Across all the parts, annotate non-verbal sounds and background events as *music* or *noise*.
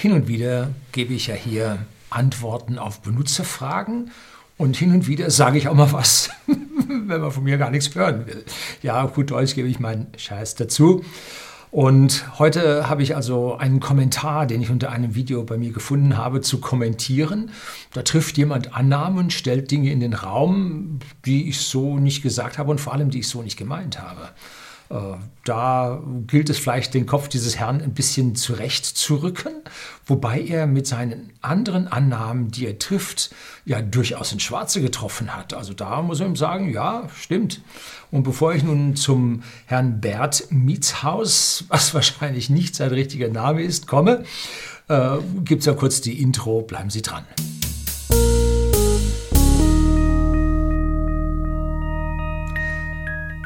Hin und wieder gebe ich ja hier Antworten auf Benutzerfragen und hin und wieder sage ich auch mal was, *laughs* wenn man von mir gar nichts hören will. Ja, gut Deutsch gebe ich meinen Scheiß dazu. Und heute habe ich also einen Kommentar, den ich unter einem Video bei mir gefunden habe, zu kommentieren. Da trifft jemand Annahmen, stellt Dinge in den Raum, die ich so nicht gesagt habe und vor allem, die ich so nicht gemeint habe. Äh, da gilt es vielleicht, den Kopf dieses Herrn ein bisschen zurechtzurücken, wobei er mit seinen anderen Annahmen, die er trifft, ja durchaus ins Schwarze getroffen hat. Also da muss man ihm sagen, ja, stimmt. Und bevor ich nun zum Herrn Bert Mietshaus, was *laughs* wahrscheinlich nicht sein richtiger Name ist, komme, äh, gibt es ja kurz die Intro. Bleiben Sie dran.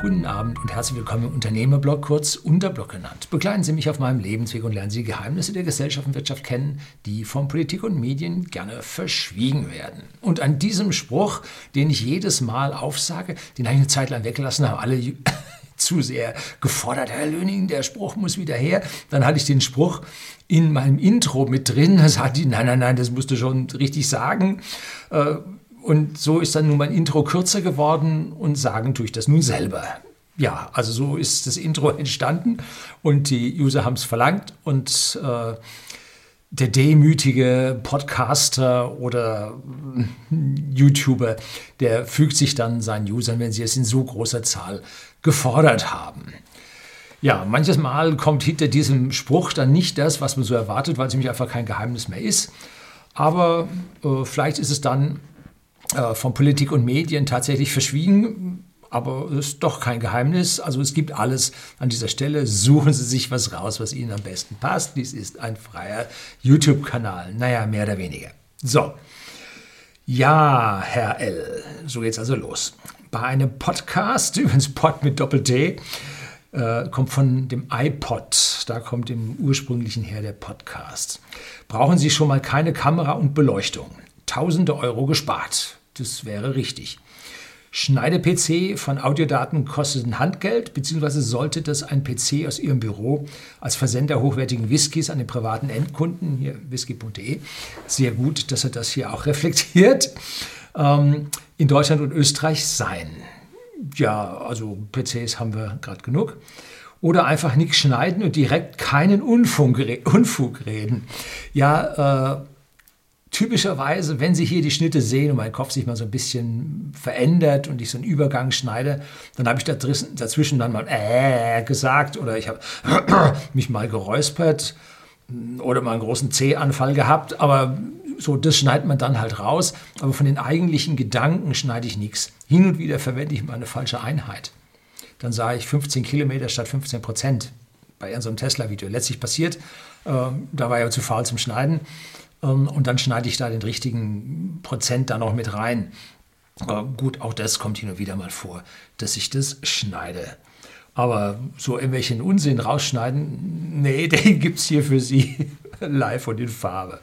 Guten Abend und herzlich willkommen im Unternehmerblog, kurz Unterblog genannt. Begleiten Sie mich auf meinem Lebensweg und lernen Sie Geheimnisse der Gesellschaft und Wirtschaft kennen, die von Politik und Medien gerne verschwiegen werden. Und an diesem Spruch, den ich jedes Mal aufsage, den habe ich eine Zeit lang weggelassen, haben alle *laughs* zu sehr gefordert, Herr Löning, der Spruch muss wieder her. Dann hatte ich den Spruch in meinem Intro mit drin, da sagte die, nein, nein, nein, das musst du schon richtig sagen. Äh, und so ist dann nun mein Intro kürzer geworden und sagen tue ich das nun selber. Ja, also so ist das Intro *laughs* entstanden und die User haben es verlangt und äh, der demütige Podcaster oder YouTuber, der fügt sich dann seinen Usern, wenn sie es in so großer Zahl gefordert haben. Ja, manches Mal kommt hinter diesem Spruch dann nicht das, was man so erwartet, weil es nämlich einfach kein Geheimnis mehr ist. Aber äh, vielleicht ist es dann äh, von Politik und Medien tatsächlich verschwiegen. Aber es ist doch kein Geheimnis. Also es gibt alles an dieser Stelle. Suchen Sie sich was raus, was Ihnen am besten passt. Dies ist ein freier YouTube-Kanal. Naja, mehr oder weniger. So. Ja, Herr L. So geht's also los. Bei einem Podcast, *laughs* übrigens Pod mit Doppel-T, äh, kommt von dem iPod. Da kommt im ursprünglichen her der Podcast. Brauchen Sie schon mal keine Kamera und Beleuchtung. Tausende Euro gespart. Das wäre richtig. Schneide-PC von Audiodaten kostet ein Handgeld, beziehungsweise sollte das ein PC aus Ihrem Büro als Versender hochwertigen Whiskys an den privaten Endkunden, hier whisky.de, sehr gut, dass er das hier auch reflektiert, ähm, in Deutschland und Österreich sein. Ja, also PCs haben wir gerade genug. Oder einfach nichts schneiden und direkt keinen Unfug, reden. Ja, äh, typischerweise, wenn Sie hier die Schnitte sehen und mein Kopf sich mal so ein bisschen verändert und ich so einen Übergang schneide, dann habe ich dazwischen dann mal äh gesagt oder ich habe *clears throat* mich mal geräuspert oder mal einen großen C-Anfall gehabt, aber so, das schneidet man dann halt raus. Aber von den eigentlichen Gedanken schneide ich nichts. Hin und wieder verwende ich mal eine falsche Einheit. Dann sage ich 15 Kilometer statt 15 Prozent bei so Tesla-Video. Letztlich passiert, äh, da war ich zu faul zum Schneiden. Ähm, und dann schneide ich da den richtigen Prozent da noch mit rein. Äh, gut, auch das kommt hin und wieder mal vor, dass ich das schneide. Aber so irgendwelchen Unsinn rausschneiden, nee, *laughs* den gibt es hier für Sie *laughs* live und in Farbe.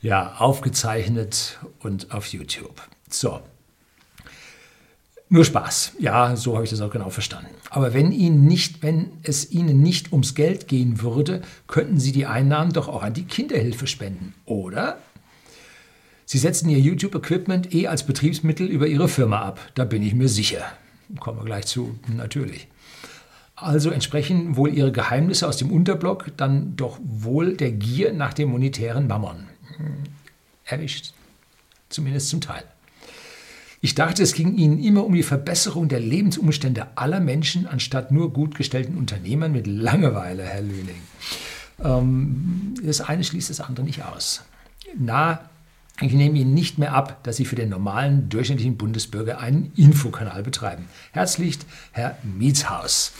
Ja, aufgezeichnet und auf YouTube. So, nur Spaß. Ja, so habe ich das auch genau verstanden. Aber wenn, Ihnen nicht, wenn es Ihnen nicht ums Geld gehen würde, könnten Sie die Einnahmen doch auch an die Kinderhilfe spenden, oder? Sie setzen Ihr YouTube-Equipment eh als Betriebsmittel über Ihre Firma ab. Da bin ich mir sicher. Kommen wir gleich zu, natürlich. Also entsprechen wohl Ihre Geheimnisse aus dem Unterblock dann doch wohl der Gier nach dem monetären Mammon. Hm, erwischt. Zumindest zum Teil. Ich dachte, es ging Ihnen immer um die Verbesserung der Lebensumstände aller Menschen, anstatt nur gut gestellten Unternehmern mit Langeweile, Herr Löning. Ähm, das eine schließt das andere nicht aus. Na, ich nehme Ihnen nicht mehr ab, dass Sie für den normalen, durchschnittlichen Bundesbürger einen Infokanal betreiben. Herzlichst, Herr Mietshaus.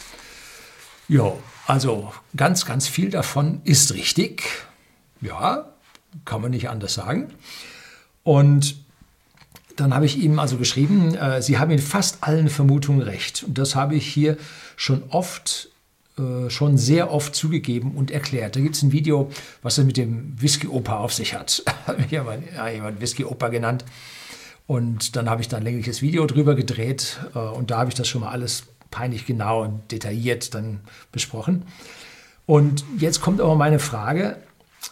Jo, also ganz, ganz viel davon ist richtig. Ja, kann man nicht anders sagen. Und dann habe ich ihm also geschrieben, äh, Sie haben in fast allen Vermutungen recht. Und das habe ich hier schon oft, äh, schon sehr oft zugegeben und erklärt. Da gibt es ein Video, was er mit dem Whisky-Opa auf sich hat. Hat mich jemand, ja, jemand Whisky-Opa genannt. Und dann habe ich da ein längliches Video drüber gedreht äh, und da habe ich das schon mal alles peinlich genau und detailliert dann besprochen. Und jetzt kommt aber meine Frage,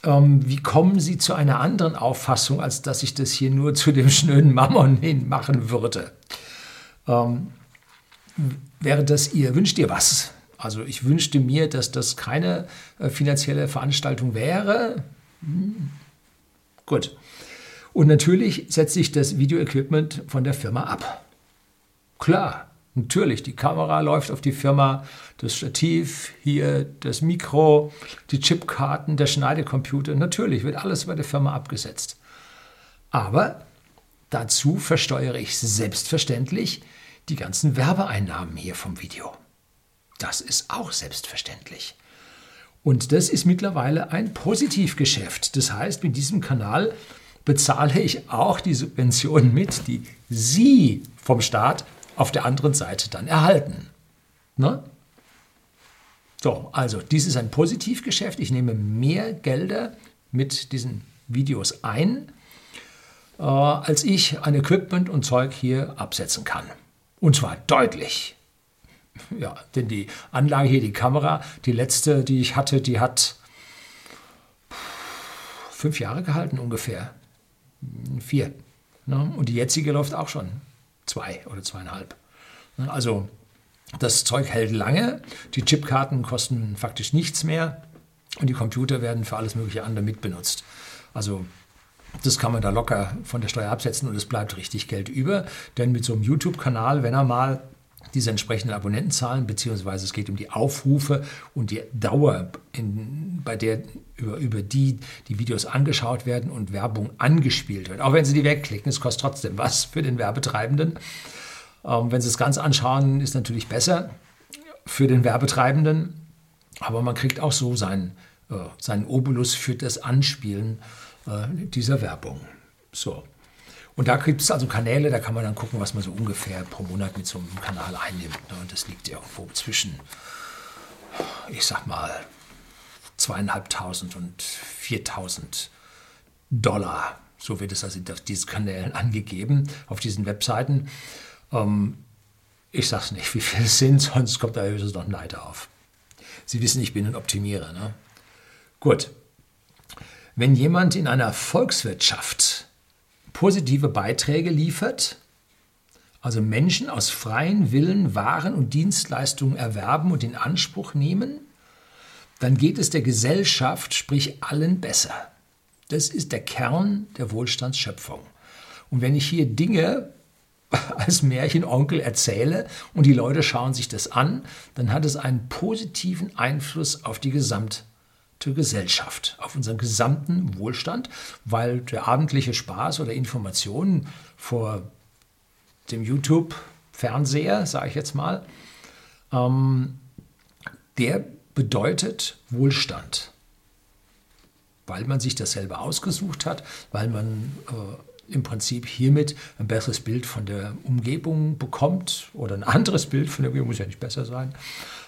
wie kommen Sie zu einer anderen Auffassung, als dass ich das hier nur zu dem schnöden Mammon hin machen würde? Ähm, wäre das Ihr, wünscht ihr was? Also ich wünschte mir, dass das keine äh, finanzielle Veranstaltung wäre. Hm. Gut. Und natürlich setze ich das Videoequipment von der Firma ab. Klar, natürlich, die Kamera läuft auf die Firma, das Stativ, hier das Mikro, die Chipkarten, der Schneidecomputer, natürlich wird alles bei der Firma abgesetzt. Aber dazu versteuere ich selbstverständlich die ganzen Werbeeinnahmen hier vom Video. Das ist auch selbstverständlich. Und das ist mittlerweile ein Positivgeschäft. Das heißt, mit diesem Kanal bezahle ich auch die Subventionen mit, die Sie vom Staat auf der anderen Seite dann erhalten. Ne? So, also dies ist ein Positivgeschäft. Ich nehme mehr Gelder mit diesen Videos ein, äh, als ich an Equipment und Zeug hier absetzen kann. Und zwar deutlich. Ja, denn die Anlage hier, die Kamera, die letzte, die ich hatte, die hat fünf Jahre gehalten ungefähr. Vier. Ne? Und die jetzige läuft auch schon zwei oder zweieinhalb. Also das Zeug hält lange, die Chipkarten kosten faktisch nichts mehr und die Computer werden für alles mögliche andere mitbenutzt. Also das kann man da locker von der Steuer absetzen und es bleibt richtig Geld über. Denn mit so einem YouTube-Kanal, wenn er mal diese entsprechenden Abonnentenzahlen, beziehungsweise es geht um die Aufrufe und die Dauer, in, bei der über, über die die Videos angeschaut werden und Werbung angespielt wird. Auch wenn Sie die wegklicken, es kostet trotzdem was für den Werbetreibenden. Ähm, wenn Sie es ganz anschauen, ist natürlich besser für den Werbetreibenden, aber man kriegt auch so seinen, äh, seinen Obolus für das Anspielen äh, dieser Werbung. So. Und da gibt es also Kanäle, da kann man dann gucken, was man so ungefähr pro Monat mit so einem Kanal einnimmt. Ne? Und das liegt irgendwo zwischen, ich sag mal, zweieinhalbtausend und viertausend Dollar. So wird es also auf diesen Kanälen angegeben, auf diesen Webseiten. Ähm, ich sag's nicht, wie viel es sind, sonst kommt da höchstens noch Neid auf. Sie wissen, ich bin ein Optimierer. Ne? Gut. Wenn jemand in einer Volkswirtschaft positive Beiträge liefert, also Menschen aus freien Willen Waren und Dienstleistungen erwerben und in Anspruch nehmen, dann geht es der Gesellschaft, sprich allen besser. Das ist der Kern der Wohlstandsschöpfung. Und wenn ich hier Dinge *laughs* als Märchenonkel erzähle und die Leute schauen sich das an, dann hat es einen positiven Einfluss auf die Gesamtgesellschaft. Gesellschaft, auf unseren gesamten Wohlstand, weil der abendliche Spaß oder Informationen vor dem YouTube-Fernseher, sage ich jetzt mal, ähm, der bedeutet Wohlstand, weil man sich das selber ausgesucht hat, weil man äh, im Prinzip hiermit ein besseres Bild von der Umgebung bekommt oder ein anderes Bild von der Umgebung, muss ja nicht besser sein,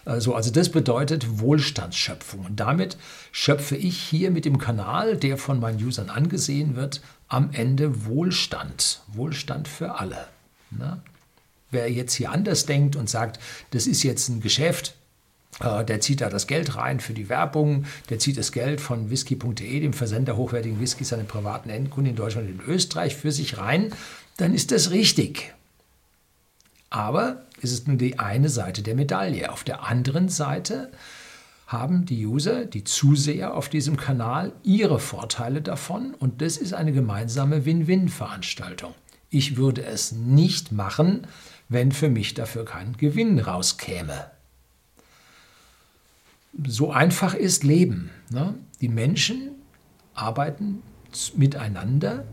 also, also das bedeutet Wohlstandsschöpfung. Und damit schöpfe ich hier mit dem Kanal, der von meinen Usern angesehen wird, am Ende Wohlstand. Wohlstand für alle. Na? Wer jetzt hier anders denkt und sagt, das ist jetzt ein Geschäft, der zieht da das Geld rein für die Werbung, der zieht das Geld von whisky.de, dem Versender hochwertigen Whiskys an den privaten Endkunden in Deutschland und in Österreich für sich rein, dann ist das richtig. Aber es ist nur die eine Seite der Medaille. Auf der anderen Seite haben die User, die Zuseher auf diesem Kanal ihre Vorteile davon und das ist eine gemeinsame Win-Win-Veranstaltung. Ich würde es nicht machen, wenn für mich dafür kein Gewinn rauskäme. So einfach ist Leben. Ne? Die Menschen arbeiten miteinander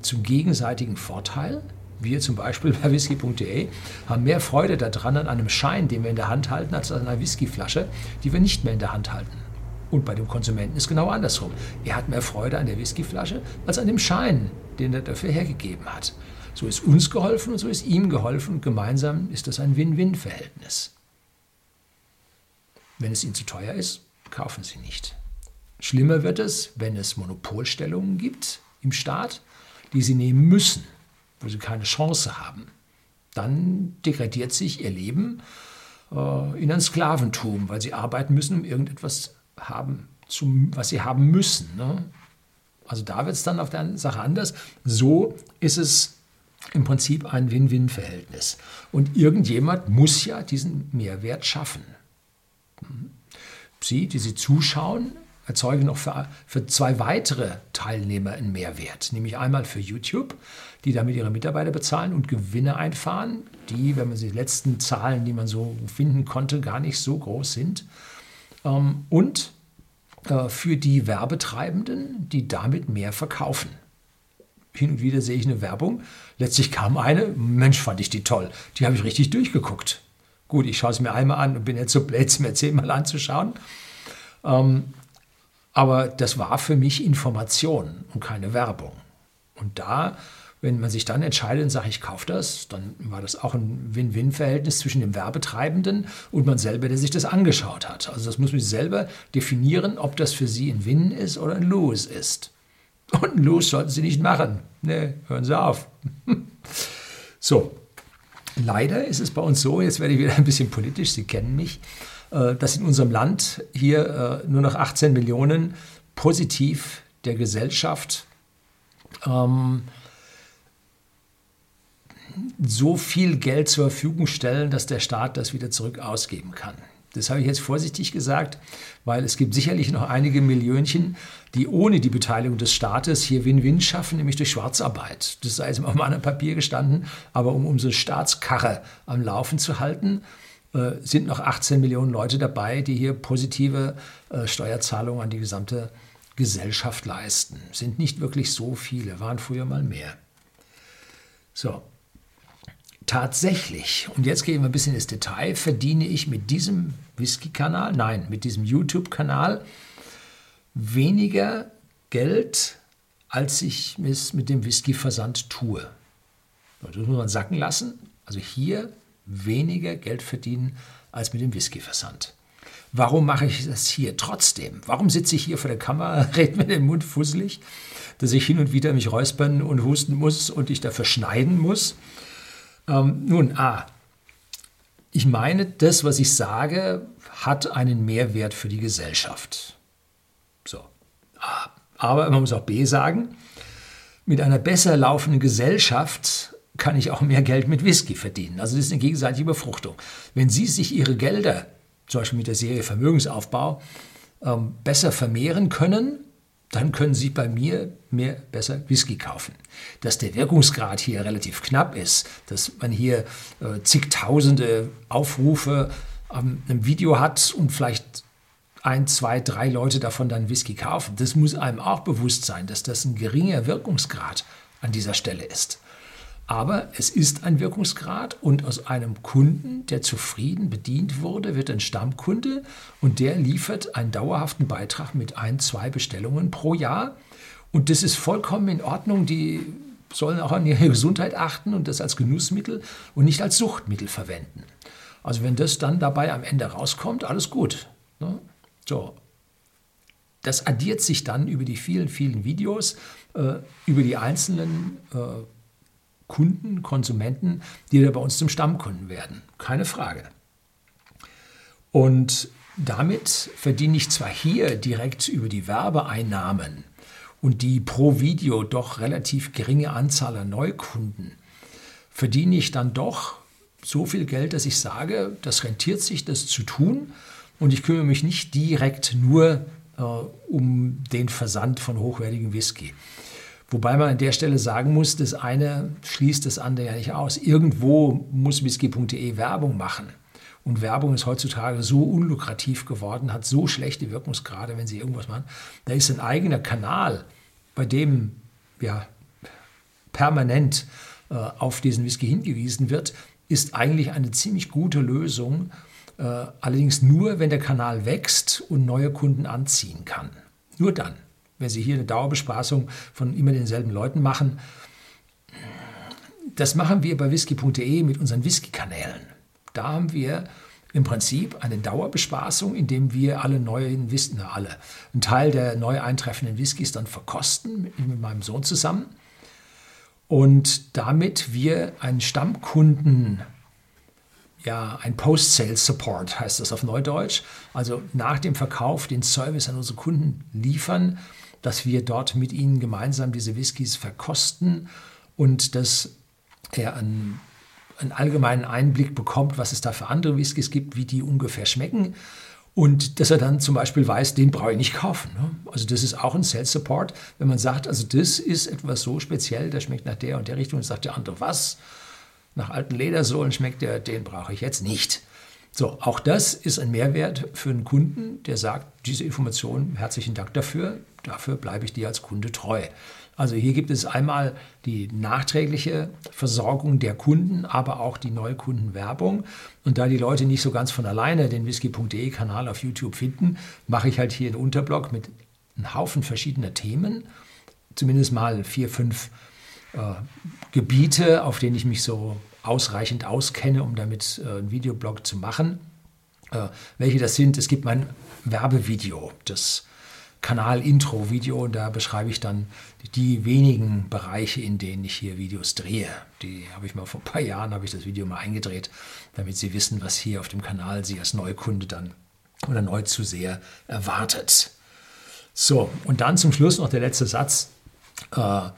zum gegenseitigen Vorteil wir zum Beispiel *laughs* bei whisky.de haben mehr Freude daran an einem Schein, den wir in der Hand halten, als an einer Whiskyflasche, die wir nicht mehr in der Hand halten. Und bei dem Konsumenten ist genau andersrum. Er hat mehr Freude an der Whiskyflasche als an dem Schein, den er dafür hergegeben hat. So ist uns geholfen und so ist ihm geholfen gemeinsam ist das ein Win-Win-Verhältnis. Wenn es Ihnen zu teuer ist, kaufen Sie nicht. Schlimmer wird es, wenn es Monopolstellungen gibt im Staat, die Sie nehmen müssen wo sie keine Chance haben, dann degradiert sich ihr Leben äh, in ein Sklaventum, weil sie arbeiten müssen, um irgendetwas haben zum, was sie haben müssen. Ne? Also da wird es dann auf der Sache anders. So ist es im Prinzip ein Win-Win-Verhältnis. Und irgendjemand muss ja diesen Mehrwert schaffen. Sie, die Sie zuschauen, erzeugen noch für, für zwei weitere Teilnehmer einen Mehrwert. Nämlich einmal für YouTube, die damit ihre Mitarbeiter bezahlen und Gewinne einfahren, die, wenn man die letzten Zahlen, die man so finden konnte, gar nicht so groß sind. Ähm, und äh, für die Werbetreibenden, die damit mehr verkaufen. Hin und wieder sehe ich eine Werbung. Letztlich kam eine, Mensch, fand ich die toll. Die habe ich richtig durchgeguckt. Gut, ich schaue es mir einmal an und bin jetzt so blöd, es mir zehnmal anzuschauen. Ähm, aber das war für mich Information und keine Werbung. Und da wenn man sich dann entscheidet und sagt, ich kaufe das, dann war das auch ein Win-Win-Verhältnis zwischen dem Werbetreibenden und man selber, der sich das angeschaut hat. Also das muss man selber definieren, ob das für Sie ein Win ist oder ein Lose ist. Und ein Lose sollten Sie nicht machen. Nee, hören Sie auf. *laughs* so, leider ist es bei uns so, jetzt werde ich wieder *laughs* ein bisschen politisch, Sie kennen mich, äh, dass in unserem Land hier äh, nur noch 18 Millionen positiv der Gesellschaft ähm, so viel Geld zur Verfügung stellen, dass der Staat das wieder zurück ausgeben kann. Das habe ich jetzt vorsichtig gesagt, weil es gibt sicherlich noch einige Millionchen, die ohne die Beteiligung des Staates hier Win-Win schaffen, nämlich durch Schwarzarbeit. Das sei jetzt auf meinem Papier gestanden, aber um unsere Staatskarre am Laufen zu halten, äh, sind noch 18 Millionen Leute dabei, die hier positive äh, Steuerzahlungen an die gesamte Gesellschaft leisten. Sind nicht wirklich so viele, waren früher mal mehr. So, tatsächlich, und jetzt gehen wir ein bisschen ins Detail, verdiene ich mit diesem Whisky-Kanal, nein, mit diesem YouTube-Kanal weniger Geld, als ich es mit dem Whisky-Versand tue. Das muss man sacken lassen. Also hier weniger Geld verdienen als mit dem Whisky-Versand. Warum mache ich das hier trotzdem? Warum sitze ich hier vor der Kamera, *laughs* rede mir den Mund fusselig, dass ich hin und wieder mich räuspern und husten muss und ich dafür schneiden muss? Ähm, nun, A. Ich meine, das, was ich sage, hat einen Mehrwert für die Gesellschaft. So. A. Aber man muss auch B sagen, mit einer besser laufenden Gesellschaft kann ich auch mehr Geld mit Whisky verdienen. Also das ist eine gegenseitige Befruchtung. Wenn Sie sich Ihre Gelder, zum Beispiel mit der Serie Vermögensaufbau, ähm, besser vermehren können, dann können Sie bei mir mehr besser Whisky kaufen. Dass der Wirkungsgrad hier relativ knapp ist, dass man hier äh, zigtausende Aufrufe ähm, im Video hat und vielleicht ein, zwei, drei Leute davon dann Whisky kaufen. Das muss einem auch bewusst sein, dass das ein geringer Wirkungsgrad an dieser Stelle ist. Aber es ist ein Wirkungsgrad und aus einem Kunden, der zufrieden bedient wurde, wird ein Stammkunde und der liefert einen dauerhaften Beitrag mit ein, zwei Bestellungen pro Jahr. Und das ist vollkommen in Ordnung. Die sollen auch an ihre Gesundheit achten und das als Genussmittel und nicht als Suchtmittel verwenden. Also wenn das dann dabei am Ende rauskommt, alles gut. Ne? So. Das addiert sich dann über die vielen, vielen Videos, äh, über die einzelnen äh, Kunden, Konsumenten, die da bei uns zum Stammkunden werden. Keine Frage. Und damit verdiene ich zwar hier direkt über die Werbeeinnahmen und die pro Video doch relativ geringe Anzahl an Neukunden, verdiene ich dann doch so viel Geld, dass ich sage, das rentiert sich, das zu tun. Und ich kümmere mich nicht direkt nur äh, um den Versand von hochwertigem Whisky. Wobei man an der Stelle sagen muss, das eine schließt das andere ja nicht aus. Irgendwo muss whisky.de Werbung machen. Und Werbung ist heutzutage so unlukrativ geworden, hat so schlechte Wirkungsgrade, wenn Sie irgendwas machen. Da ist ein eigener Kanal, bei dem ja, permanent äh, auf diesen Whisky hingewiesen wird, ist eigentlich eine ziemlich gute Lösung. Äh, allerdings nur, wenn der Kanal wächst und neue Kunden anziehen kann. Nur dann wenn Sie hier eine Dauerbespaßung von immer denselben Leuten machen. Das machen wir bei whisky.de mit unseren Whisky-Kanälen. Da haben wir im Prinzip eine Dauerbespaßung, indem wir alle neuen Whisky, alle, einen Teil der neu eintreffenden Whiskys dann verkosten mit, mit meinem Sohn zusammen. Und damit wir einen Stammkunden ja, ein Post-Sales-Support heißt das auf Neudeutsch. Also nach dem Verkauf den Service an unsere Kunden liefern, dass wir dort mit ihnen gemeinsam diese Whiskys verkosten und dass er einen, einen allgemeinen Einblick bekommt, was es da für andere Whiskys gibt, wie die ungefähr schmecken. Und dass er dann zum Beispiel weiß, den brauche ich nicht kaufen. Ne? Also das ist auch ein Sales Support, wenn man sagt, also das ist etwas so speziell, der schmeckt nach der und der Richtung und sagt der andere, was? Nach alten Ledersohlen schmeckt der, den brauche ich jetzt nicht. So, auch das ist ein Mehrwert für einen Kunden, der sagt, diese Information, herzlichen Dank dafür, dafür bleibe ich dir als Kunde treu. Also hier gibt es einmal die nachträgliche Versorgung der Kunden, aber auch die Neukundenwerbung. Und da die Leute nicht so ganz von alleine den whisky.de Kanal auf YouTube finden, mache ich halt hier einen Unterblock mit einem Haufen verschiedener Themen, zumindest mal vier, fünf äh, Gebiete, auf denen ich mich so ausreichend auskenne, um damit äh, einen Videoblog zu machen. Äh, welche das sind, es gibt mein Werbevideo, das Kanal-Intro-Video. Da beschreibe ich dann die wenigen Bereiche, in denen ich hier Videos drehe. Die habe ich mal vor ein paar Jahren, habe ich das Video mal eingedreht, damit Sie wissen, was hier auf dem Kanal Sie als Neukunde dann oder Neuzuseher erwartet. So, und dann zum Schluss noch der letzte Satz. Äh,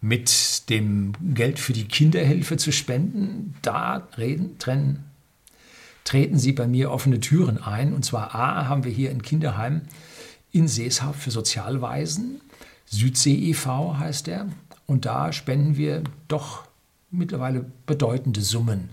mit dem Geld für die Kinderhilfe zu spenden, da reden, trennen, treten Sie bei mir offene Türen ein. Und zwar A, haben wir hier ein Kinderheim in Seeshaupt für Sozialweisen. Südsee e.V. heißt er. Und da spenden wir doch mittlerweile bedeutende Summen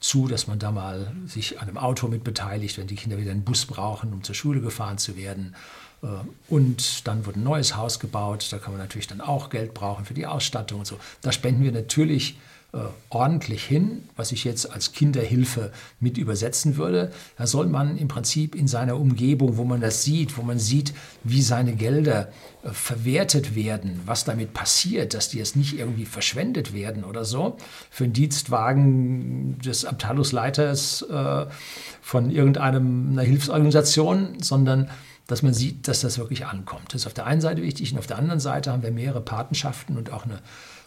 zu, dass man da mal sich an einem Auto mit beteiligt, wenn die Kinder wieder einen Bus brauchen, um zur Schule gefahren zu werden. Äh, und dann wird ein neues Haus gebaut. Da kann man natürlich dann auch Geld brauchen für die Ausstattung und so. Da spenden wir natürlich äh, ordentlich hin, was ich jetzt als Kinderhilfe mit übersetzen würde. Da soll man im Prinzip in seiner Umgebung, wo man das sieht, wo man sieht, wie seine Gelder äh, verwertet werden, was damit passiert, dass die jetzt nicht irgendwie verschwendet werden oder so, für einen Dienstwagen des Abteilungsleiters äh, von irgendeiner Hilfsorganisation, sondern dass man sieht, dass das wirklich ankommt. Das ist auf der einen Seite wichtig und auf der anderen Seite haben wir mehrere Patenschaften und auch eine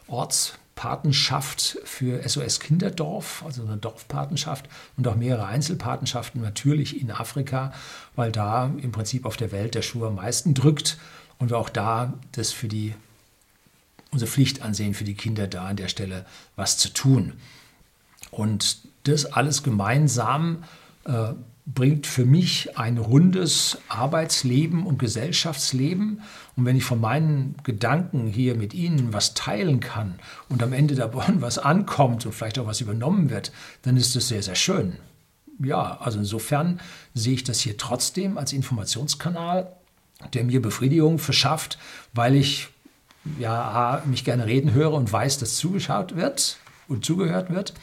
Orts- Patenschaft für SOS Kinderdorf, also eine Dorfpatenschaft und auch mehrere Einzelpatenschaften natürlich in Afrika, weil da im Prinzip auf der Welt der Schuh am meisten drückt und wir auch da das für die unsere Pflicht ansehen, für die Kinder da an der Stelle was zu tun. Und das alles gemeinsam äh, bringt für mich ein rundes Arbeitsleben und Gesellschaftsleben. Und wenn ich von meinen Gedanken hier mit Ihnen was teilen kann und am Ende davon was ankommt und vielleicht auch was übernommen wird, dann ist das sehr, sehr schön. Ja, also insofern sehe ich das hier trotzdem als Informationskanal, der mir Befriedigung verschafft, weil ich ja mich gerne reden höre und weiß, dass zugeschaut wird und zugehört wird.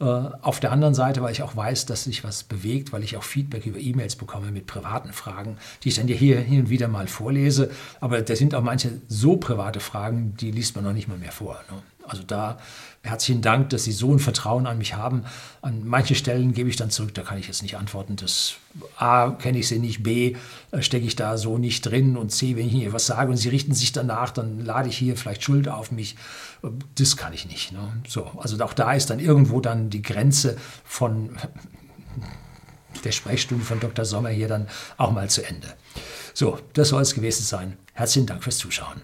Äh, auf der anderen Seite, weil ich auch weiß, dass sich was bewegt, weil ich auch Feedback über E-Mails bekomme mit privaten Fragen, die ich dann hier hin und wieder mal vorlese. Aber da sind auch manche so private Fragen, die liest man noch nicht mal mehr vor. Ne? Also da herzlichen Dank, dass Sie so ein Vertrauen an mich haben. An manchen Stellen gebe ich dann zurück, da kann ich jetzt nicht antworten. Das A, kenne ich Sie nicht, B, stecke ich da so nicht drin und C, wenn ich Ihnen was sage und Sie richten sich danach, dann lade ich hier vielleicht Schuld auf mich. Das kann ich nicht. Ne? So, also auch da ist dann irgendwo dann die Grenze von *laughs* der Sprechstunde von Dr. Sommer hier dann auch mal zu Ende. So, das soll es gewesen sein. Herzlichen Dank fürs Zuschauen.